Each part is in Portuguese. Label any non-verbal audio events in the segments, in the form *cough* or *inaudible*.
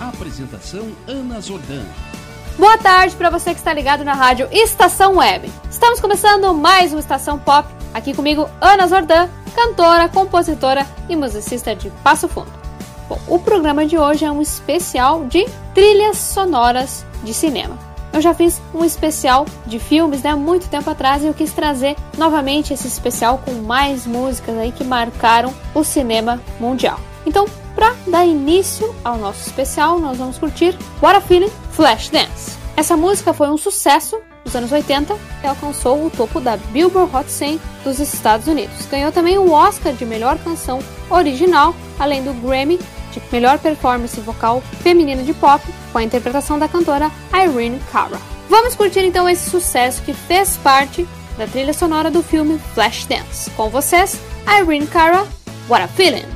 Apresentação Ana Zordan. Boa tarde para você que está ligado na rádio Estação Web. Estamos começando mais uma Estação Pop. Aqui comigo, Ana Zordan, cantora, compositora e musicista de Passo Fundo. Bom, o programa de hoje é um especial de trilhas sonoras de cinema. Eu já fiz um especial de filmes né, há muito tempo atrás e eu quis trazer novamente esse especial com mais músicas aí que marcaram o cinema mundial. Então, para dar início ao nosso especial, nós vamos curtir What a Feeling Flashdance. Essa música foi um sucesso nos anos 80 e alcançou o topo da Billboard Hot 100 dos Estados Unidos. Ganhou também o Oscar de melhor canção original, além do Grammy de melhor performance vocal feminina de pop, com a interpretação da cantora Irene Cara. Vamos curtir então esse sucesso que fez parte da trilha sonora do filme Flashdance. Com vocês, Irene Cara, What a Feeling!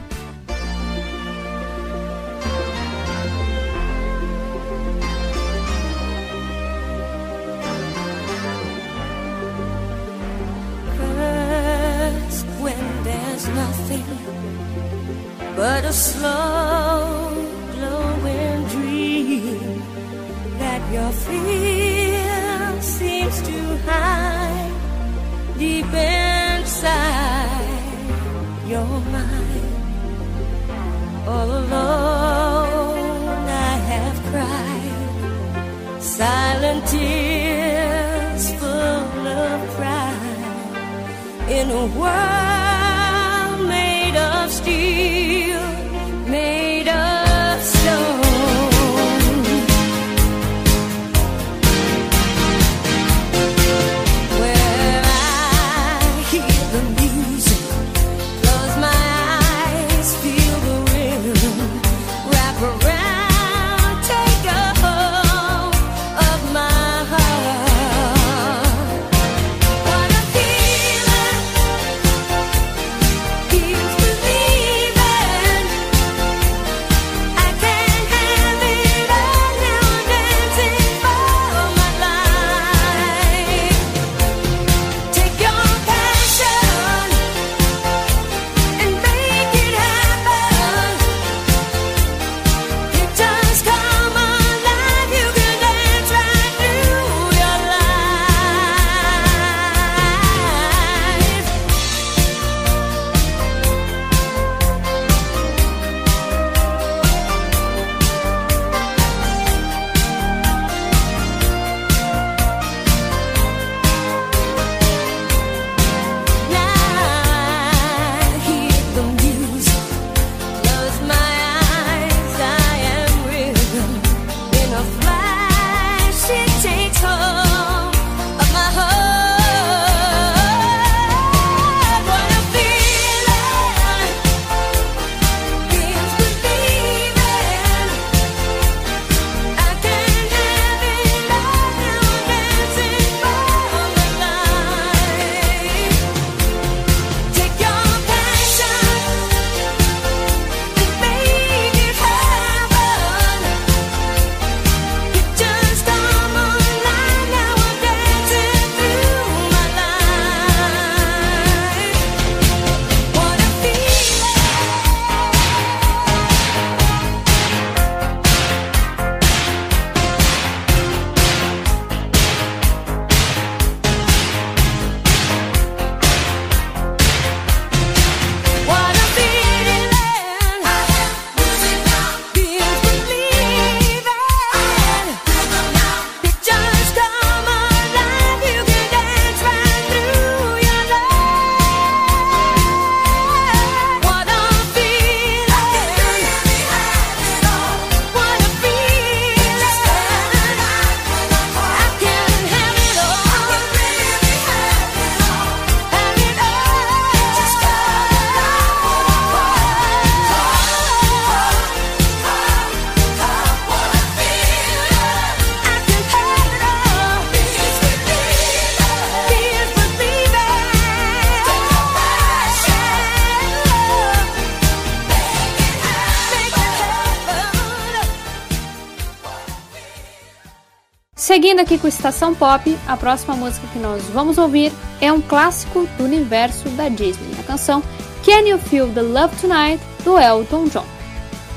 Aqui com Estação Pop, a próxima música que nós vamos ouvir é um clássico do universo da Disney, a canção Can You Feel the Love Tonight do Elton John.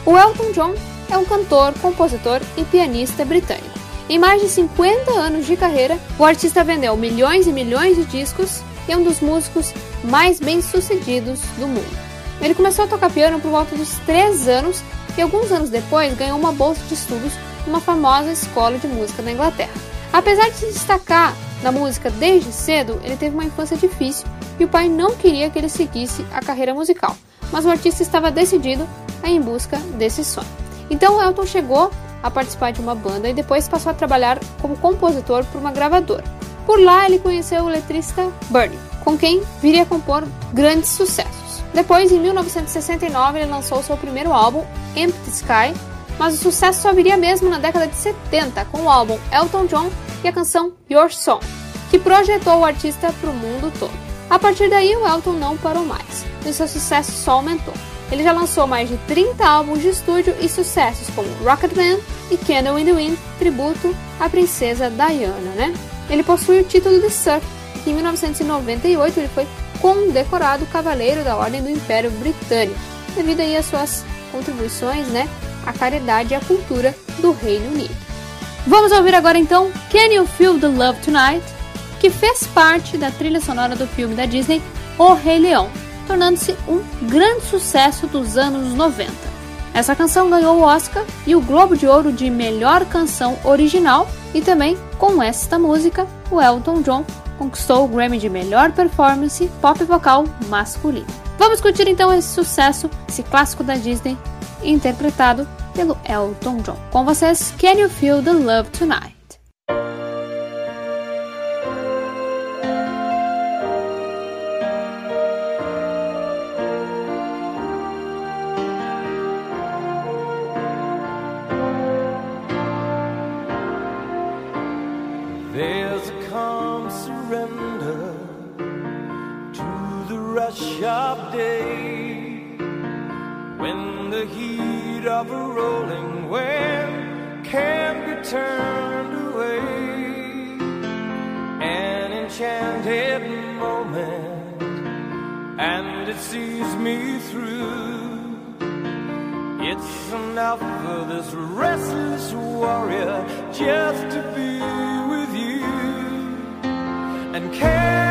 O Elton John é um cantor, compositor e pianista britânico. Em mais de 50 anos de carreira, o artista vendeu milhões e milhões de discos e é um dos músicos mais bem-sucedidos do mundo. Ele começou a tocar piano por volta dos 3 anos e alguns anos depois ganhou uma bolsa de estudos numa famosa escola de música da Inglaterra. Apesar de se destacar na música desde cedo, ele teve uma infância difícil e o pai não queria que ele seguisse a carreira musical, mas o artista estava decidido a ir em busca desse sonho. Então Elton chegou a participar de uma banda e depois passou a trabalhar como compositor por uma gravadora. Por lá ele conheceu o letrista Bernie, com quem viria a compor grandes sucessos. Depois, em 1969, ele lançou seu primeiro álbum, Empty Sky, mas o sucesso só viria mesmo na década de 70 com o álbum Elton John e a canção Your Song, que projetou o artista para o mundo todo. A partir daí, o Elton não parou mais e seu sucesso só aumentou. Ele já lançou mais de 30 álbuns de estúdio e sucessos como Rocketman e Candle in the Wind, tributo à princesa Diana, né? Ele possui o título de Sir, e em 1998 ele foi condecorado Cavaleiro da Ordem do Império Britânico, devido aí às suas contribuições, né, à caridade e à cultura do Reino Unido. Vamos ouvir agora então Can You Feel the Love Tonight, que fez parte da trilha sonora do filme da Disney O Rei Leão, tornando-se um grande sucesso dos anos 90. Essa canção ganhou o Oscar e o Globo de Ouro de Melhor Canção Original e também, com esta música, o Elton John conquistou o Grammy de Melhor Performance Pop Vocal Masculino. Vamos curtir então esse sucesso, esse clássico da Disney, interpretado pelo Elton John. Com vocês, Can You Feel the Love Tonight? There's a calm surrender to the rush of day when the heat of a it sees me through. It's enough for this restless warrior just to be with you. And can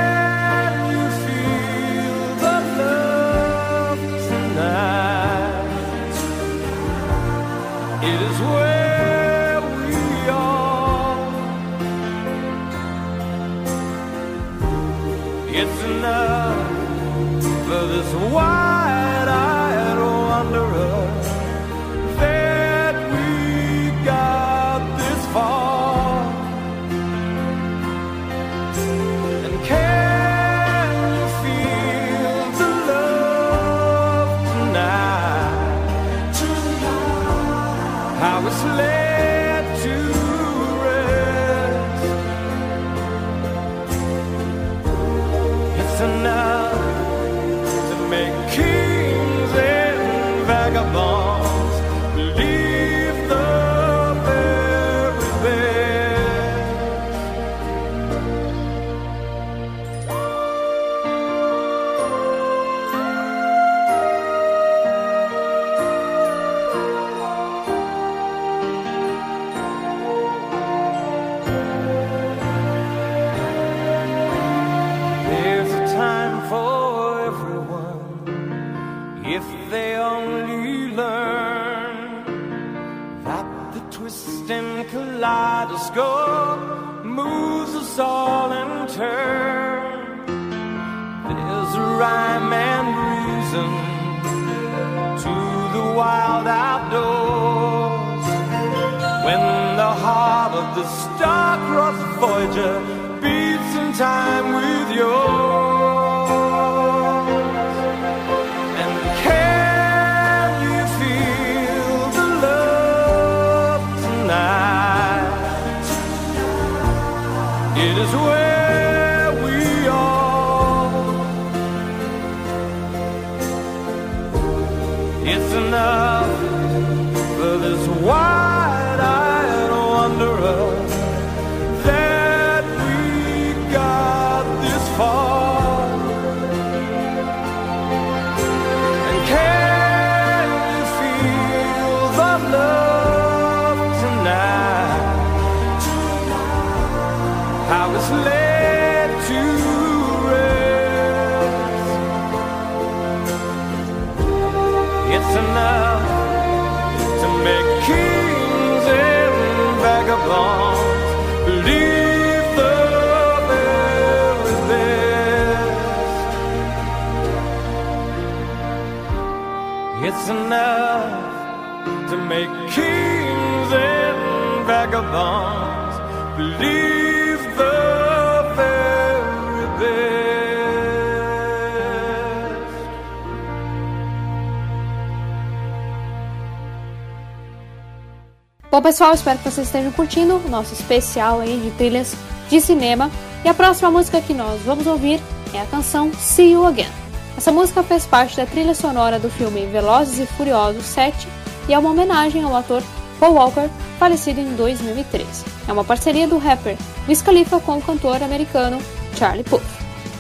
Bom, pessoal, espero que vocês estejam curtindo o nosso especial aí de trilhas de cinema. E a próxima música que nós vamos ouvir é a canção See You Again. Essa música fez parte da trilha sonora do filme Velozes e Furiosos 7 e é uma homenagem ao ator Paul Walker, falecido em 2003. É uma parceria do rapper Wiz Khalifa com o cantor americano Charlie Puth.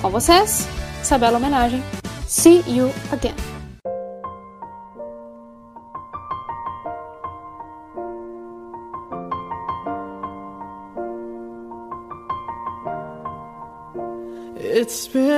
Com vocês, essa bela homenagem, See You Again.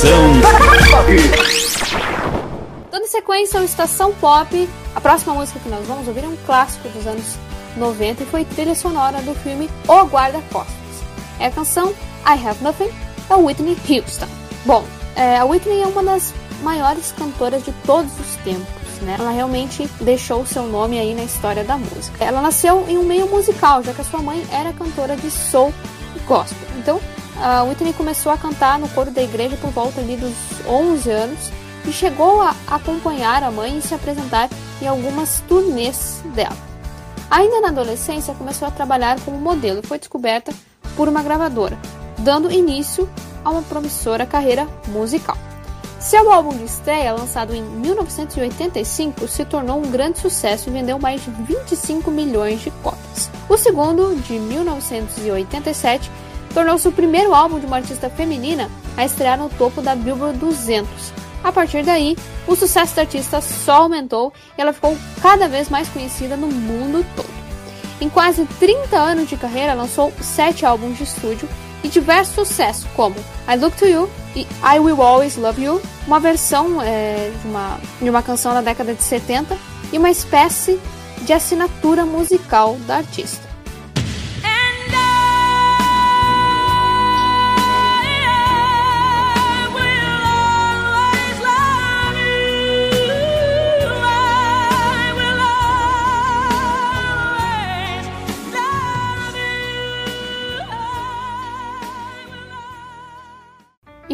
Estação Dando sequência ao Estação Pop, a próxima música que nós vamos ouvir é um clássico dos anos 90 e foi trilha sonora do filme O Guarda-Costas. É a canção I Have Nothing, da Whitney Houston. Bom, é, a Whitney é uma das maiores cantoras de todos os tempos. Né? Ela realmente deixou seu nome aí na história da música. Ela nasceu em um meio musical, já que a sua mãe era cantora de soul e gospel. Então, a Whitney começou a cantar no coro da igreja por volta ali dos 11 anos e chegou a acompanhar a mãe e se apresentar em algumas turnês dela. Ainda na adolescência, começou a trabalhar como modelo e foi descoberta por uma gravadora, dando início a uma promissora carreira musical. Seu álbum de estreia, lançado em 1985, se tornou um grande sucesso e vendeu mais de 25 milhões de cópias. O segundo, de 1987, tornou-se o primeiro álbum de uma artista feminina a estrear no topo da Billboard 200. A partir daí, o sucesso da artista só aumentou e ela ficou cada vez mais conhecida no mundo todo. Em quase 30 anos de carreira, lançou sete álbuns de estúdio e diversos sucessos, como I Look to You e I Will Always Love You, uma versão é, de, uma, de uma canção da década de 70 e uma espécie de assinatura musical da artista.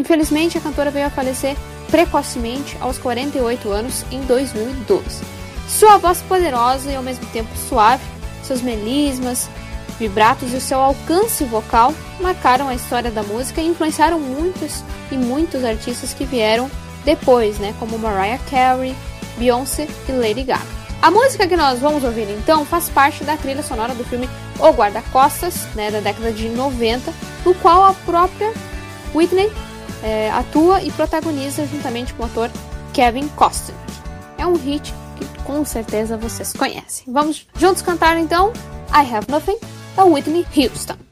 Infelizmente, a cantora veio a falecer precocemente aos 48 anos em 2012. Sua voz poderosa e ao mesmo tempo suave, seus melismas, vibratos e o seu alcance vocal marcaram a história da música e influenciaram muitos e muitos artistas que vieram depois, né, como Mariah Carey, Beyoncé e Lady Gaga. A música que nós vamos ouvir então faz parte da trilha sonora do filme O Guarda-Costas, né, da década de 90, no qual a própria Whitney é, atua e protagoniza juntamente com o ator Kevin Costner. É um hit que com certeza vocês conhecem. Vamos juntos cantar então I Have Nothing da Whitney Houston.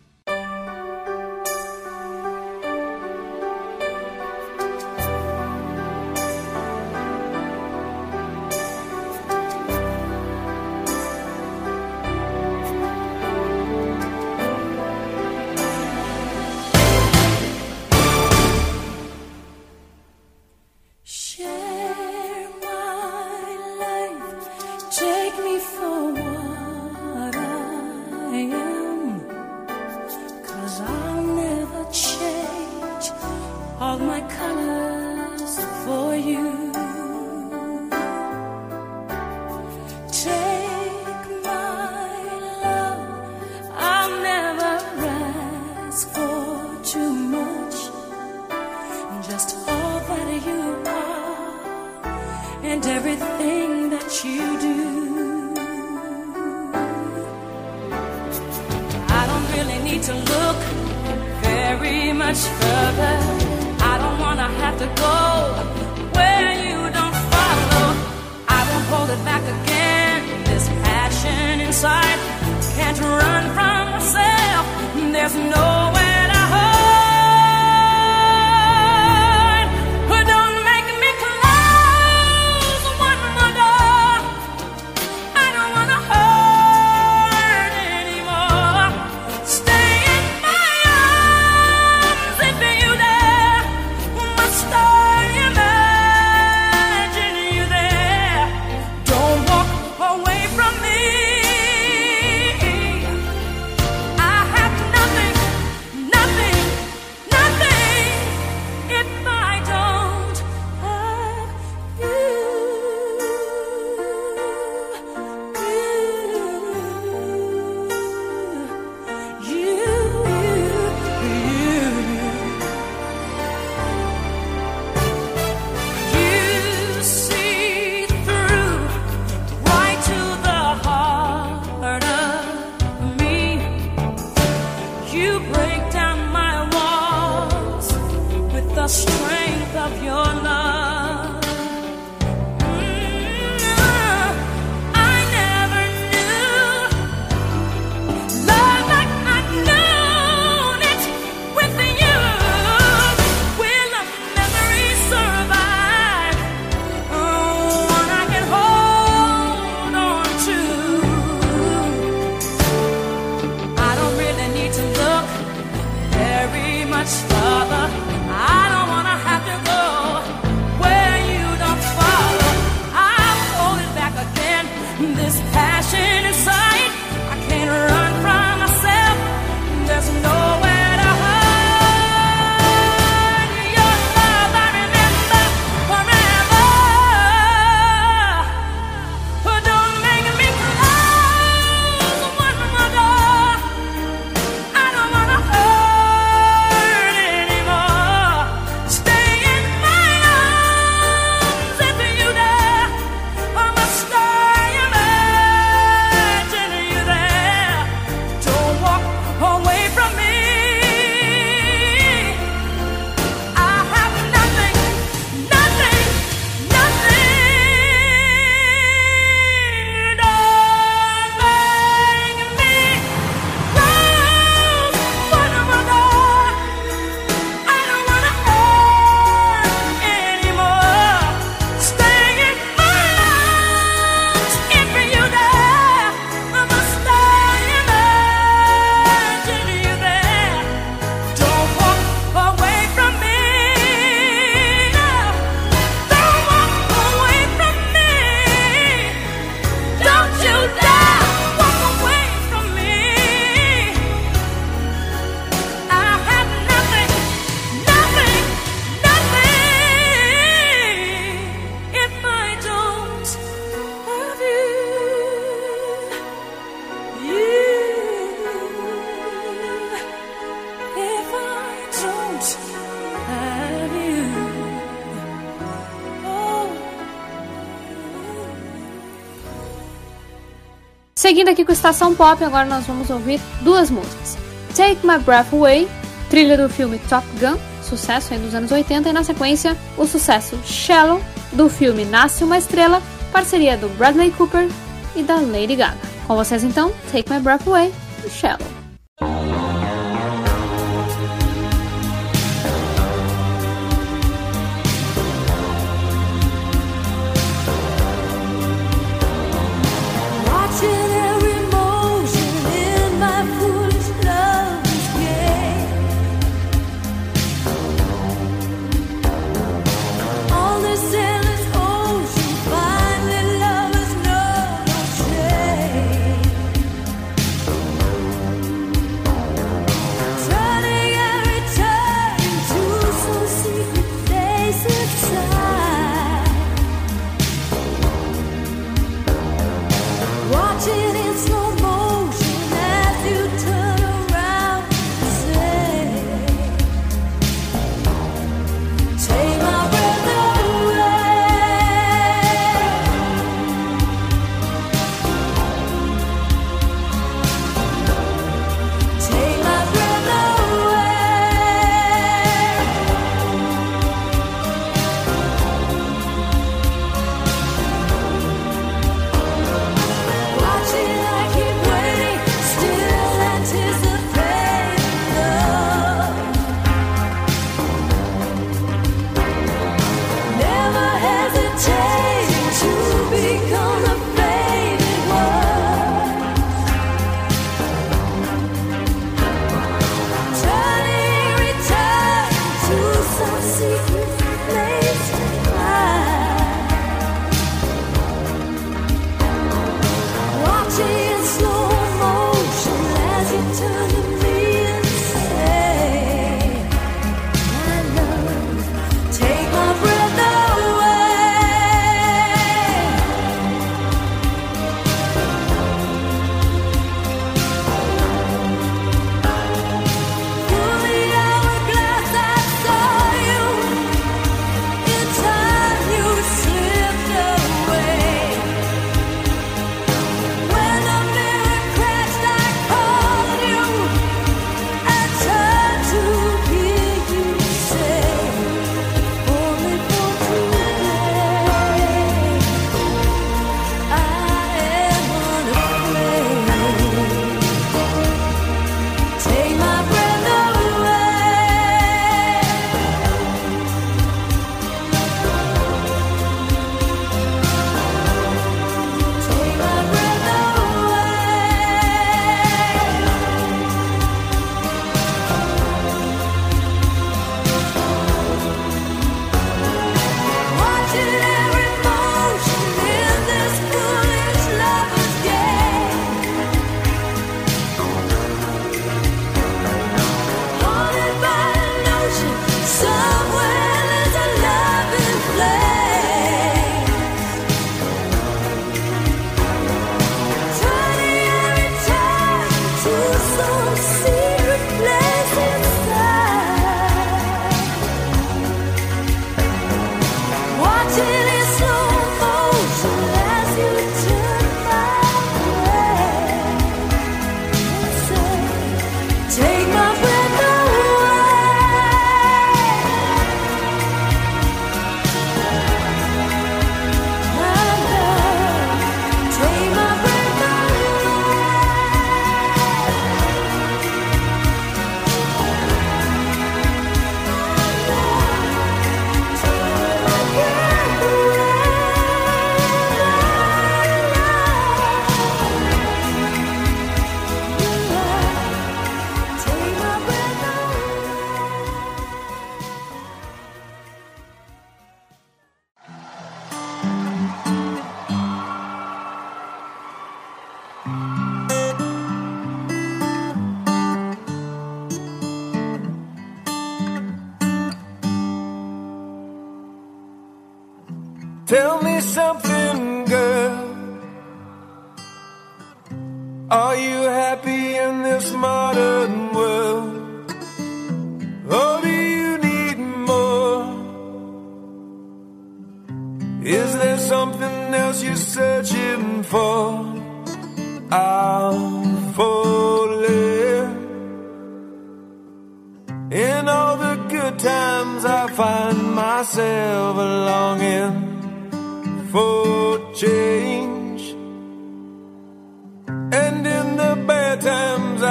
Seguindo aqui com Estação Pop, agora nós vamos ouvir duas músicas. Take My Breath Away, trilha do filme Top Gun, sucesso aí dos anos 80, e na sequência o sucesso Shallow, do filme Nasce Uma Estrela, parceria do Bradley Cooper e da Lady Gaga. Com vocês então, Take My Breath Away e Shallow.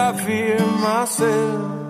I fear myself.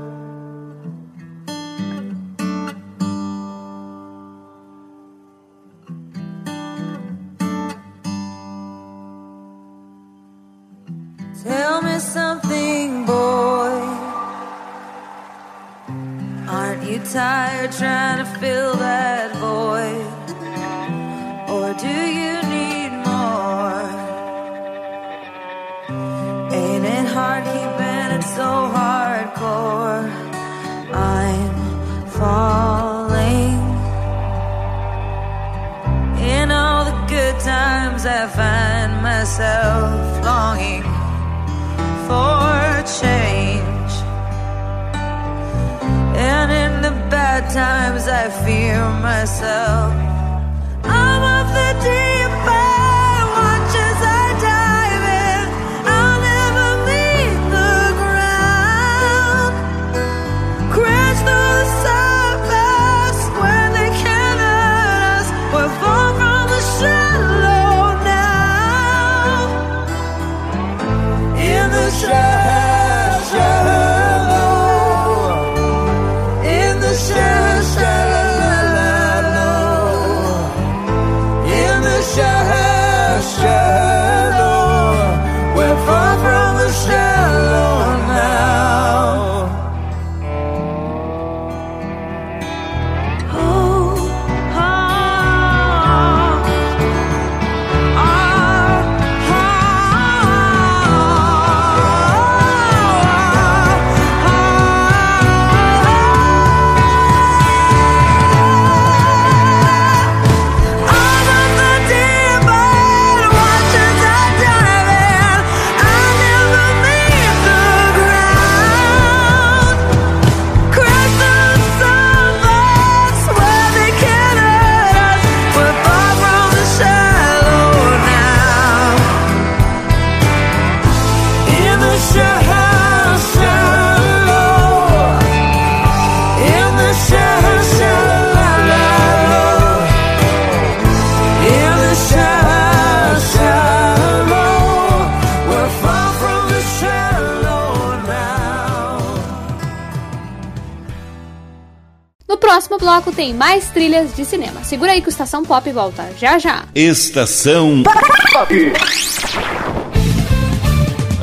Tem mais trilhas de cinema. Segura aí que o Estação Pop volta já já. Estação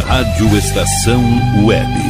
Rádio Estação Web.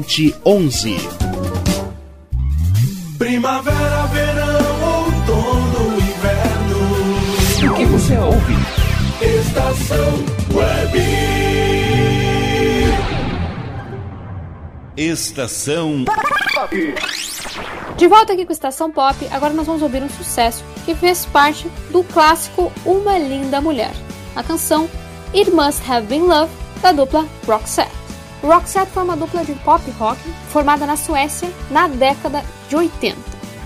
11. Primavera, verão, outono, inverno. O que você ouve? Estação Web. Estação De volta aqui com Estação Pop, agora nós vamos ouvir um sucesso que fez parte do clássico Uma Linda Mulher, a canção It Must Have Been Love da dupla Roxette. Roxette foi uma dupla de pop rock formada na Suécia na década de 80.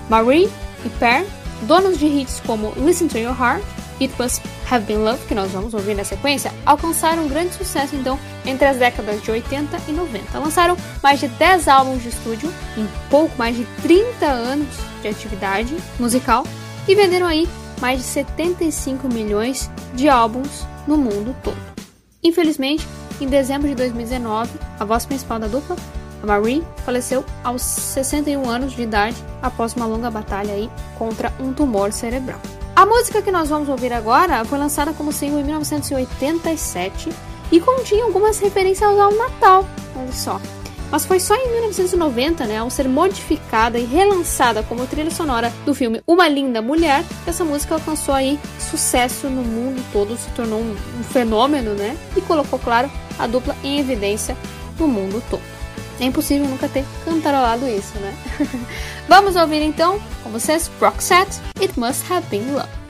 Marie e Per, donos de hits como Listen to Your Heart, It Must Have Been Love, que nós vamos ouvir na sequência, alcançaram um grande sucesso então entre as décadas de 80 e 90. Lançaram mais de 10 álbuns de estúdio em pouco mais de 30 anos de atividade musical e venderam aí mais de 75 milhões de álbuns no mundo todo. Infelizmente, em dezembro de 2019, a voz principal da dupla, a Marie, faleceu aos 61 anos de idade após uma longa batalha aí contra um tumor cerebral. A música que nós vamos ouvir agora foi lançada como single em 1987 e continha algumas referências ao Natal, olha só. Mas foi só em 1990, né, ao ser modificada e relançada como trilha sonora do filme Uma Linda Mulher, que essa música alcançou aí sucesso no mundo todo, se tornou um, um fenômeno, né, e colocou, claro, a dupla em evidência no mundo todo. É impossível nunca ter cantarolado isso, né? *laughs* Vamos ouvir então com vocês Roxette, It Must Have Been Love.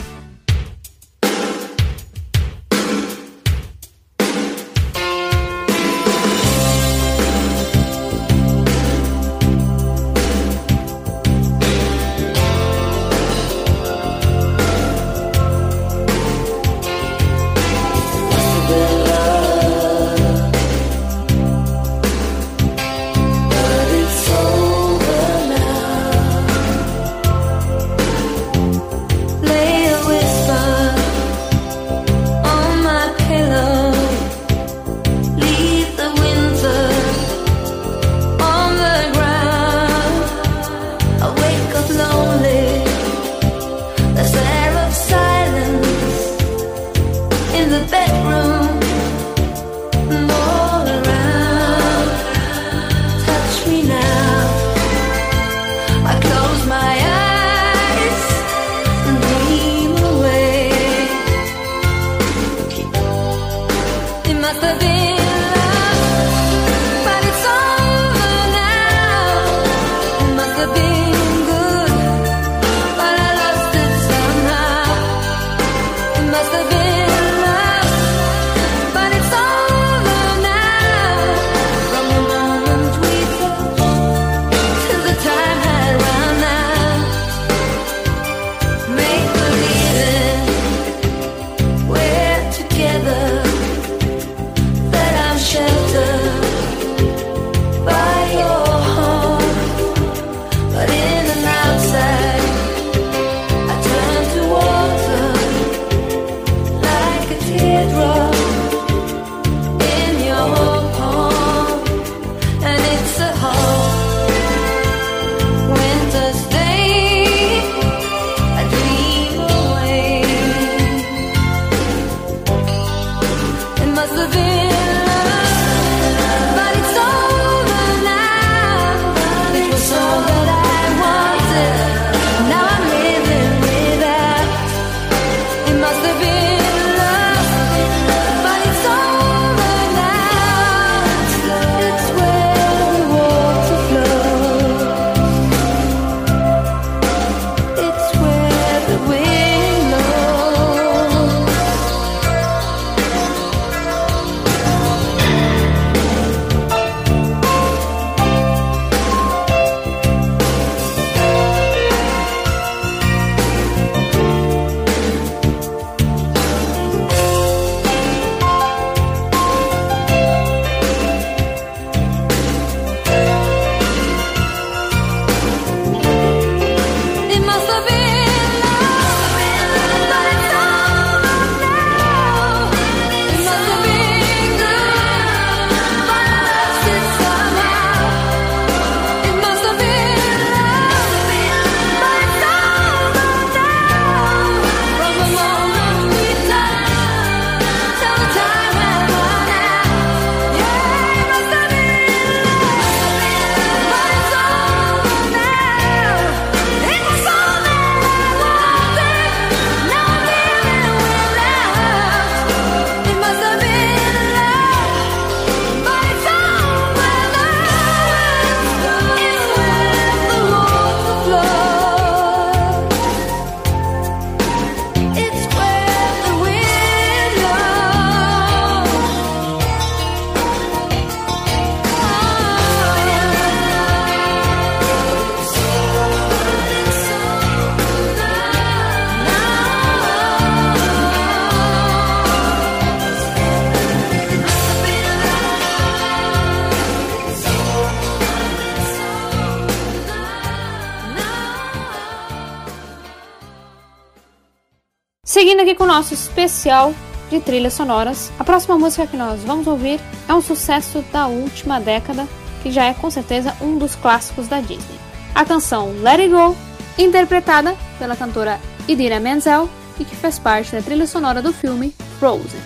Especial de trilhas sonoras, a próxima música que nós vamos ouvir é um sucesso da última década, que já é com certeza um dos clássicos da Disney. A canção Let It Go, interpretada pela cantora Idina Menzel e que faz parte da trilha sonora do filme Frozen.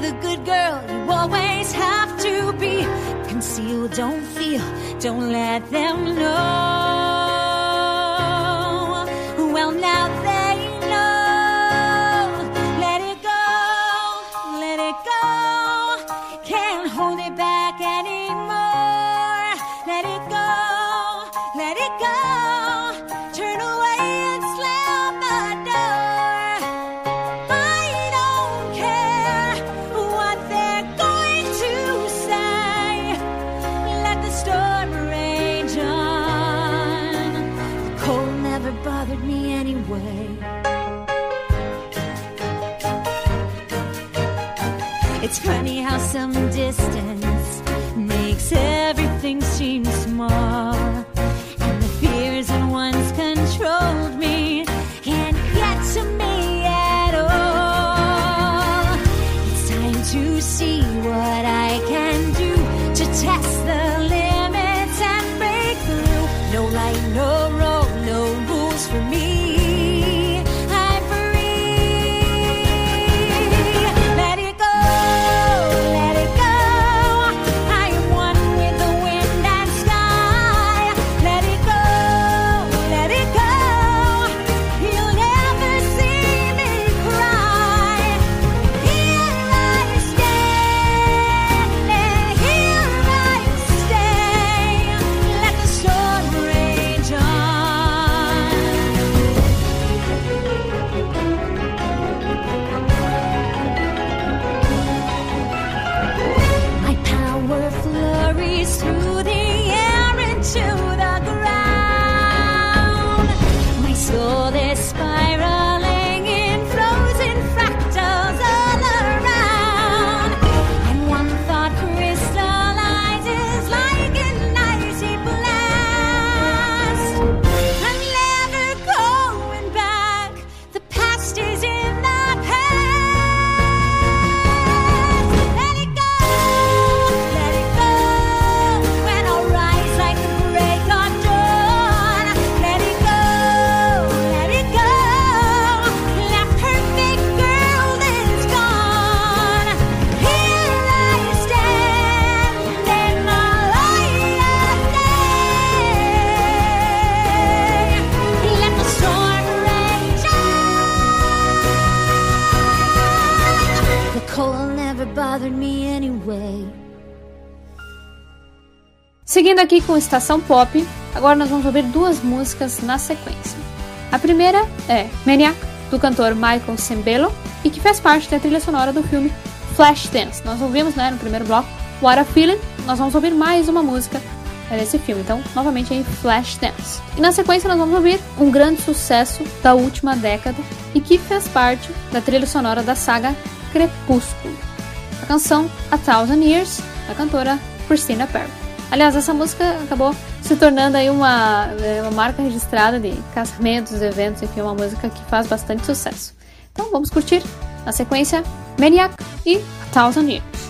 the good girl you always have to be. Conceal, don't feel, don't let them know. Seguindo aqui com Estação Pop, agora nós vamos ouvir duas músicas na sequência. A primeira é Maniac, do cantor Michael Sembello, e que faz parte da trilha sonora do filme Flashdance. Nós ouvimos né, no primeiro bloco What a Feeling, nós vamos ouvir mais uma música desse filme, então novamente aí Flashdance. E na sequência nós vamos ouvir um grande sucesso da última década e que fez parte da trilha sonora da saga Crepúsculo. A canção A Thousand Years, da cantora Christina Perry. Aliás, essa música acabou se tornando aí uma, é, uma marca registrada de casamentos, eventos, enfim, uma música que faz bastante sucesso. Então vamos curtir na sequência Maniac e A Thousand Years.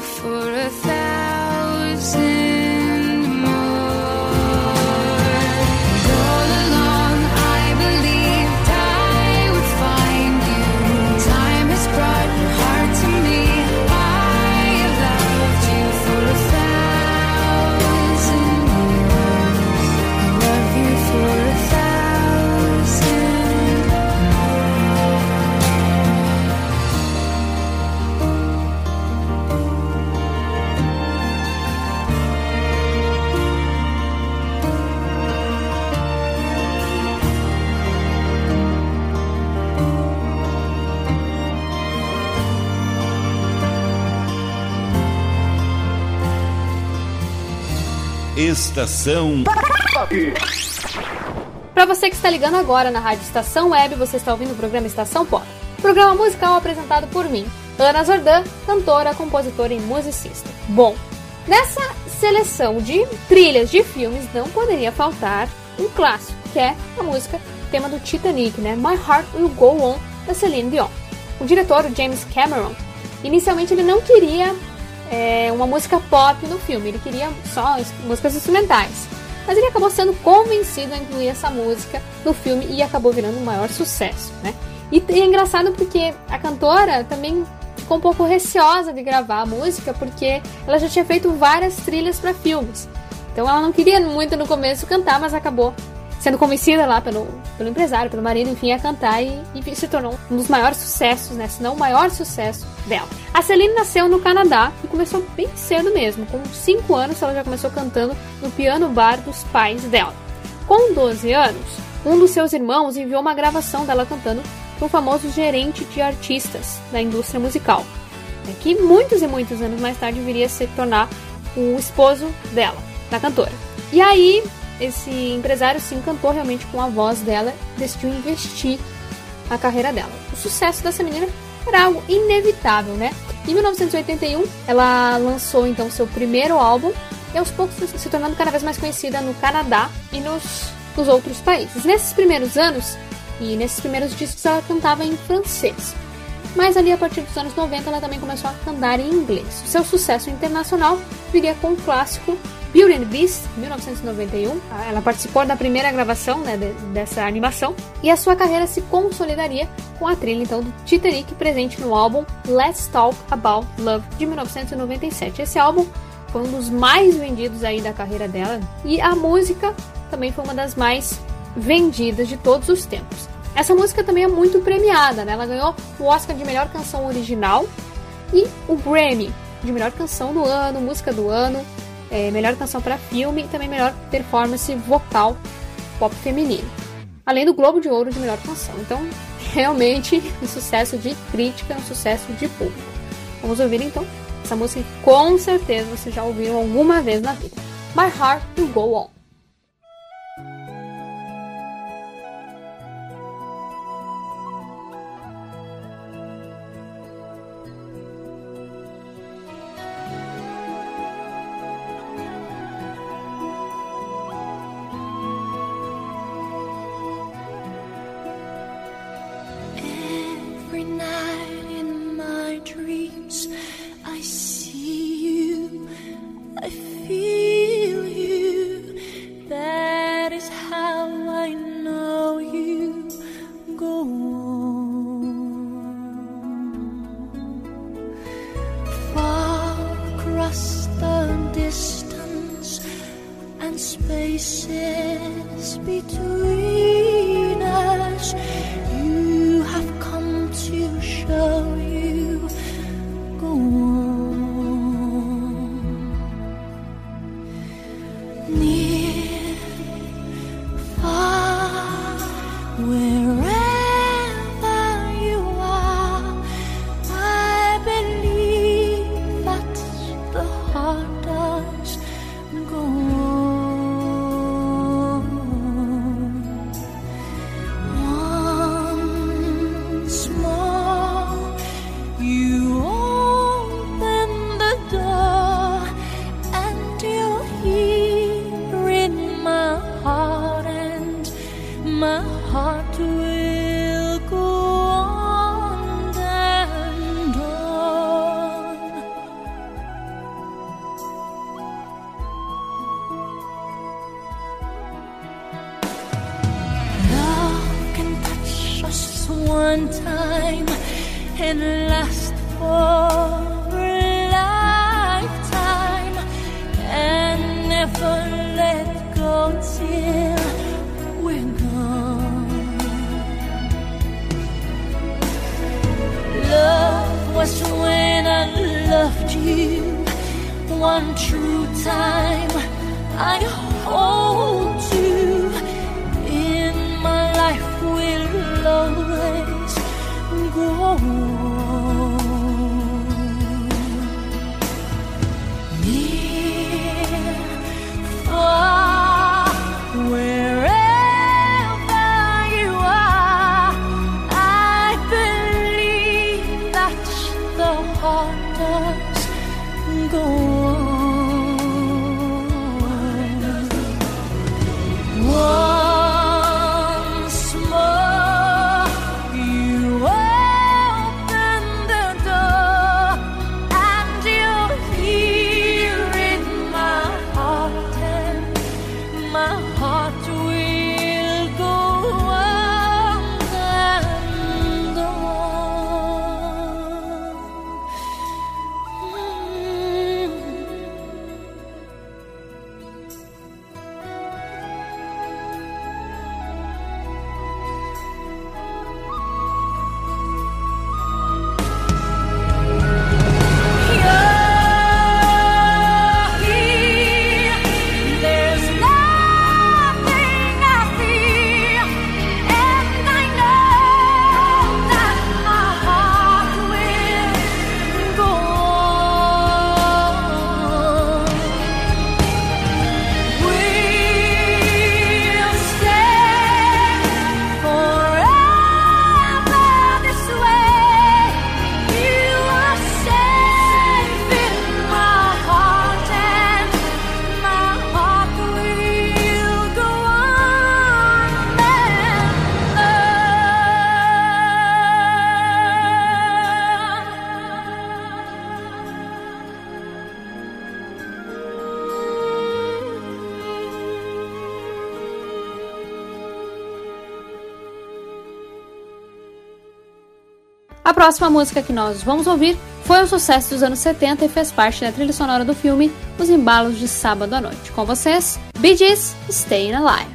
for a thousand Estação Para você que está ligando agora na Rádio Estação Web, você está ouvindo o programa Estação Pop. Programa musical apresentado por mim, Ana Zordan, cantora, compositora e musicista. Bom, nessa seleção de trilhas de filmes não poderia faltar um clássico, que é a música tema do Titanic, né? My Heart Will Go On, da Celine Dion. O diretor, James Cameron, inicialmente ele não queria é, uma música pop no filme, ele queria só músicas instrumentais. Mas ele acabou sendo convencido a incluir essa música no filme e acabou virando um maior sucesso, né? E é engraçado porque a cantora também ficou um pouco receosa de gravar a música porque ela já tinha feito várias trilhas para filmes. Então ela não queria muito no começo cantar, mas acabou sendo convencida lá pelo, pelo empresário, pelo marido, enfim, a cantar e, e se tornou um dos maiores sucessos, né? Se não o maior sucesso dela. A Celine nasceu no Canadá e começou bem cedo mesmo. Com 5 anos ela já começou cantando no piano bar dos pais dela. Com 12 anos, um dos seus irmãos enviou uma gravação dela cantando para um famoso gerente de artistas da indústria musical, né, que muitos e muitos anos mais tarde viria a se tornar o esposo dela, da cantora. E aí esse empresário se encantou realmente com a voz dela decidiu investir na carreira dela. O sucesso dessa menina era algo inevitável, né? Em 1981, ela lançou então seu primeiro álbum e aos poucos se tornando cada vez mais conhecida no Canadá e nos, nos outros países. Nesses primeiros anos e nesses primeiros discos ela cantava em francês. Mas ali a partir dos anos 90 ela também começou a cantar em inglês. Seu sucesso internacional viria com o clássico Beauty and Beast, 1991. Ela participou da primeira gravação né, de, dessa animação e a sua carreira se consolidaria com a trilha então do Titanic presente no álbum Let's Talk About Love de 1997. Esse álbum foi um dos mais vendidos aí da carreira dela e a música também foi uma das mais vendidas de todos os tempos. Essa música também é muito premiada, né? Ela ganhou o Oscar de melhor canção original e o Grammy de melhor canção do ano, música do ano é, melhor canção para filme e também melhor performance vocal pop feminino. Além do Globo de Ouro de melhor canção. Então, *laughs* realmente, um sucesso de crítica, um sucesso de público. Vamos ouvir então essa música que com certeza vocês já ouviram alguma vez na vida. My Heart Will Go On. Spaces between próxima música que nós vamos ouvir foi um sucesso dos anos 70 e fez parte da trilha sonora do filme Os Embalos de Sábado à Noite. Com vocês, Gees, Staying Alive.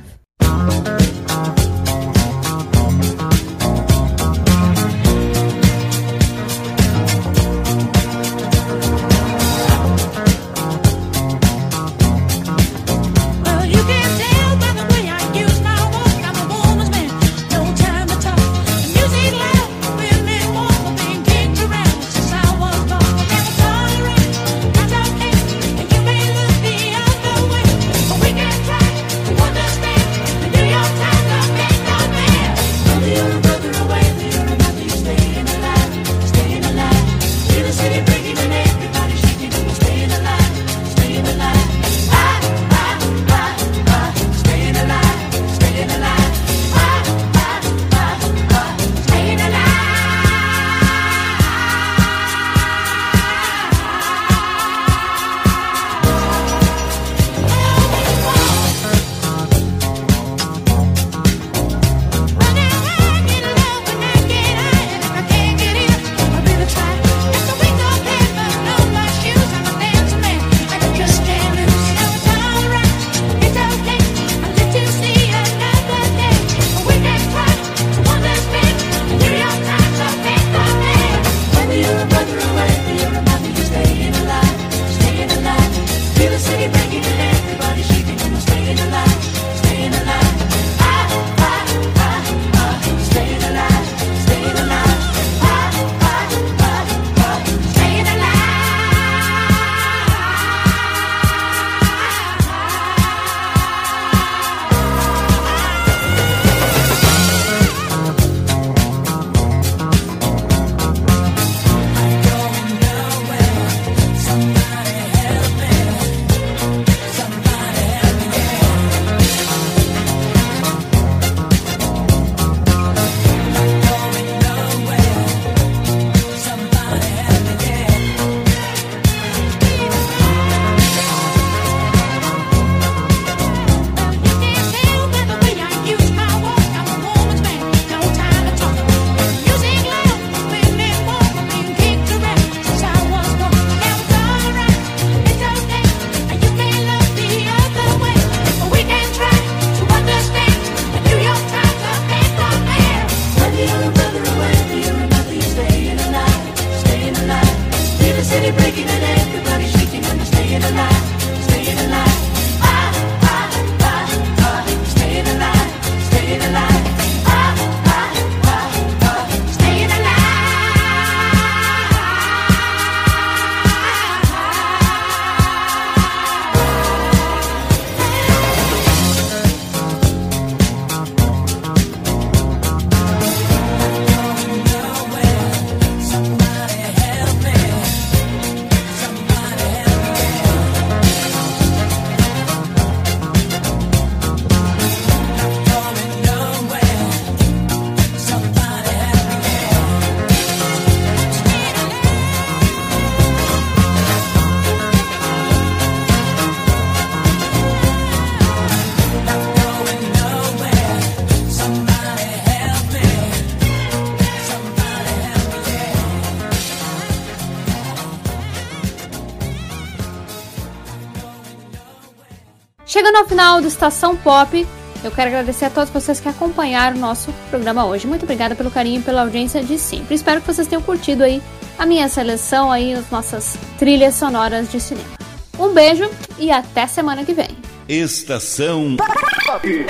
Chegando ao final do Estação Pop, eu quero agradecer a todos vocês que acompanharam o nosso programa hoje. Muito obrigada pelo carinho e pela audiência de sempre. Espero que vocês tenham curtido aí a minha seleção aí, as nossas trilhas sonoras de cinema. Um beijo e até semana que vem. Estação Pop.